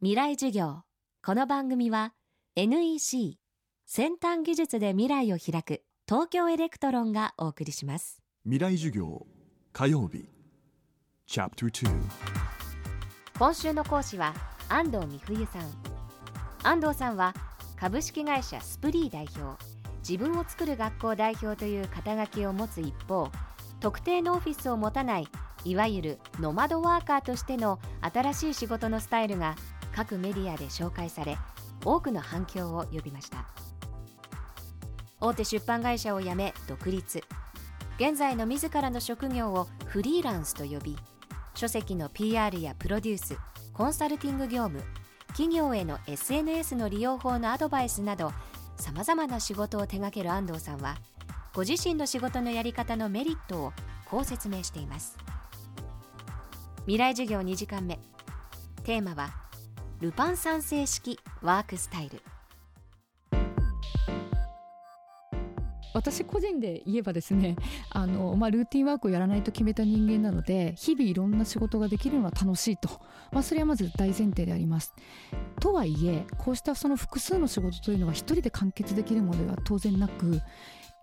未来授業。この番組は NEC 先端技術で未来を開く東京エレクトロンがお送りします。未来授業火曜日。今週の講師は安藤美冬さん。安藤さんは株式会社スプリー代表。自分を作る学校代表という肩書きを持つ一方特定のオフィスを持たないいわゆるノマドワーカーとしての新しい仕事のスタイルが各メディアで紹介され多くの反響を呼びました。大手出版会社を辞め独立。現在の自らの職業をフリーランスと呼び書籍の PR やプロデュースコンサルティング業務企業への SNS の利用法のアドバイスなどさまざまな仕事を手掛ける安藤さんはご自身の仕事のやり方のメリットをこう説明しています。未来授業2時間目。テーマはルパン三世式ワークスタイル。私個人で言えばですね あの、まあ、ルーティンワークをやらないと決めた人間なので日々いろんな仕事ができるのは楽しいと、まあ、それはまず大前提であります。とはいえこうしたその複数の仕事というのは一人で完結できるものでは当然なく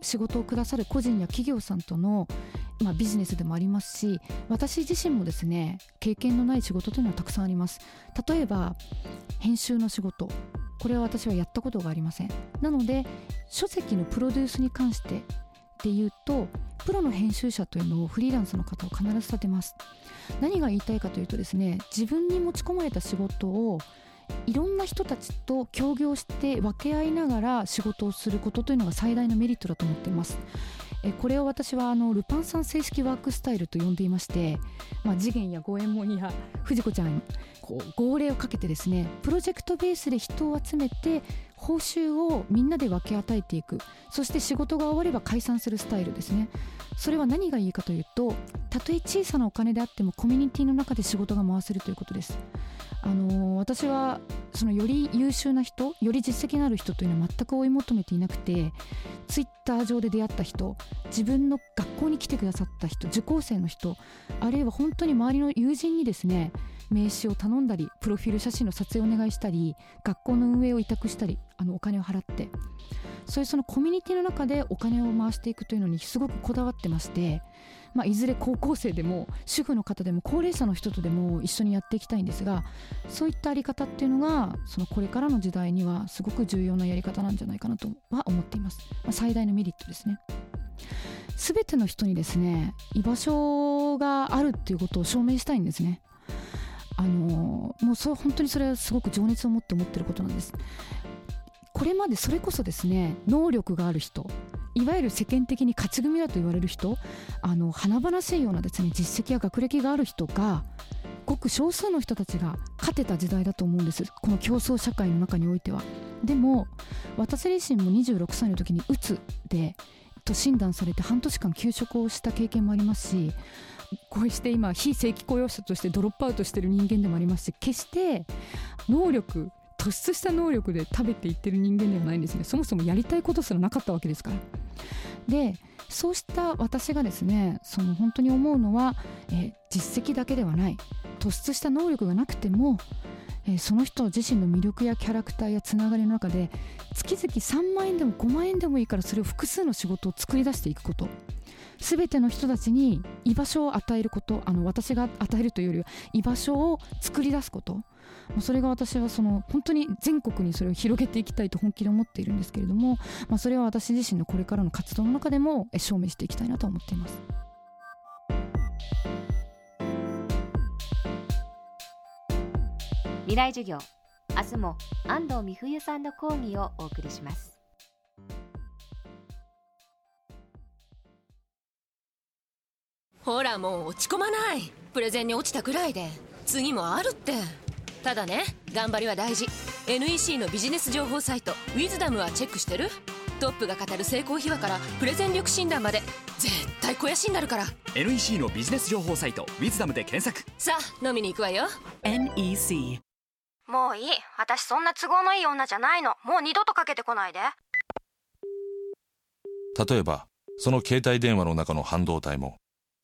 仕事をくださる個人や企業さんとの、まあ、ビジネスでもありますし私自身もですね経験のない仕事というのはたくさんあります。例えば編集の仕事。これは私はやったことがありません。なので書籍のプロデュースに関してで言うとプロの編集者というのをフリーランスの方を必ず立てます。何が言いたいかというとですね自分に持ち込まれた仕事をいろんな人たちと協業して分け合いながら仕事をすることというのが最大のメリットだと思っています。えこれを私はあのルパンさん正式ワークスタイルと呼んでいまして、まあ、次元や五右衛門や藤子ちゃんこう号令をかけてですねプロジェクトベースで人を集めて報酬をみんなで分け与えていく。そして仕事が終われば解散するスタイルですね。それは何がいいかというとたとえ小さなお金であってもコミュニティの中で仕事が回せるということです。あの私はそのより優秀な人より実績のある人というのは全く追い求めていなくてツイッター上で出会った人自分の学校に来てくださった人受講生の人あるいは本当に周りの友人にですね名刺を頼んだりプロフィール写真の撮影をお願いしたり学校の運営を委託したりあのお金を払って。そういうそのコミュニティの中でお金を回していくというのにすごくこだわってましてまあ、いずれ高校生でも主婦の方でも高齢者の人とでも一緒にやっていきたいんですがそういったあり方っていうのがそのこれからの時代にはすごく重要なやり方なんじゃないかなとは思っています、まあ、最大のメリットですね。全ての人にですね居場所があるっていうことを証明したいんですね。あのもうそう本当にそれはすごく情熱を持って思ってることなんです。これまでそれこそですね能力がある人いわゆる世間的に勝ち組だと言われる人あの華々しいようなですね実績や学歴がある人がごく少数の人たちが勝てた時代だと思うんです。この競争社会の中においては。でも私自身も26歳の時にうつでと診断されて半年間休職をした経験もありますしこうして今非正規雇用者としてドロップアウトしてる人間でもありますし決して能力突出した能力で食べていってる人間ではないんですね。そもそもやりたいことすらなかったわけですから。でそうした私がですねその本当に思うのは、え、実績だけではない。突出した能力がなくても、え、その人自身の魅力やキャラクターやつながりの中で月々3万円でも5万円でもいいからそれを複数の仕事を作り出していくこと。全ての人たちに居場所を与えることあの私が与えるというよりは居場所を作り出すこと。それが私はその本当に全国にそれを広げていきたいと本気で思っているんですけれども、まあ、それは私自身のこれからの活動の中でも証明していきたいなと思っています。未来授業。明日も安藤美冬さんの講義をお送りします。ほらもう落ち込まない。プレゼンに落ちたくらいで。次もあるって。ただね頑張りは大事。NEC のビジネス情報サイト「ウィズダムはチェックしてる？トップが語る成功秘話からプレゼン力診断まで。絶対肥やしになるから。NEC のビジネス情報サイト「ウィズダムで検索。さあ飲みに行くわよ。NEC もういい。私そんな都合のいい女じゃないの。もう二度とかけてこないで。例えばその携帯電話の中の半導体も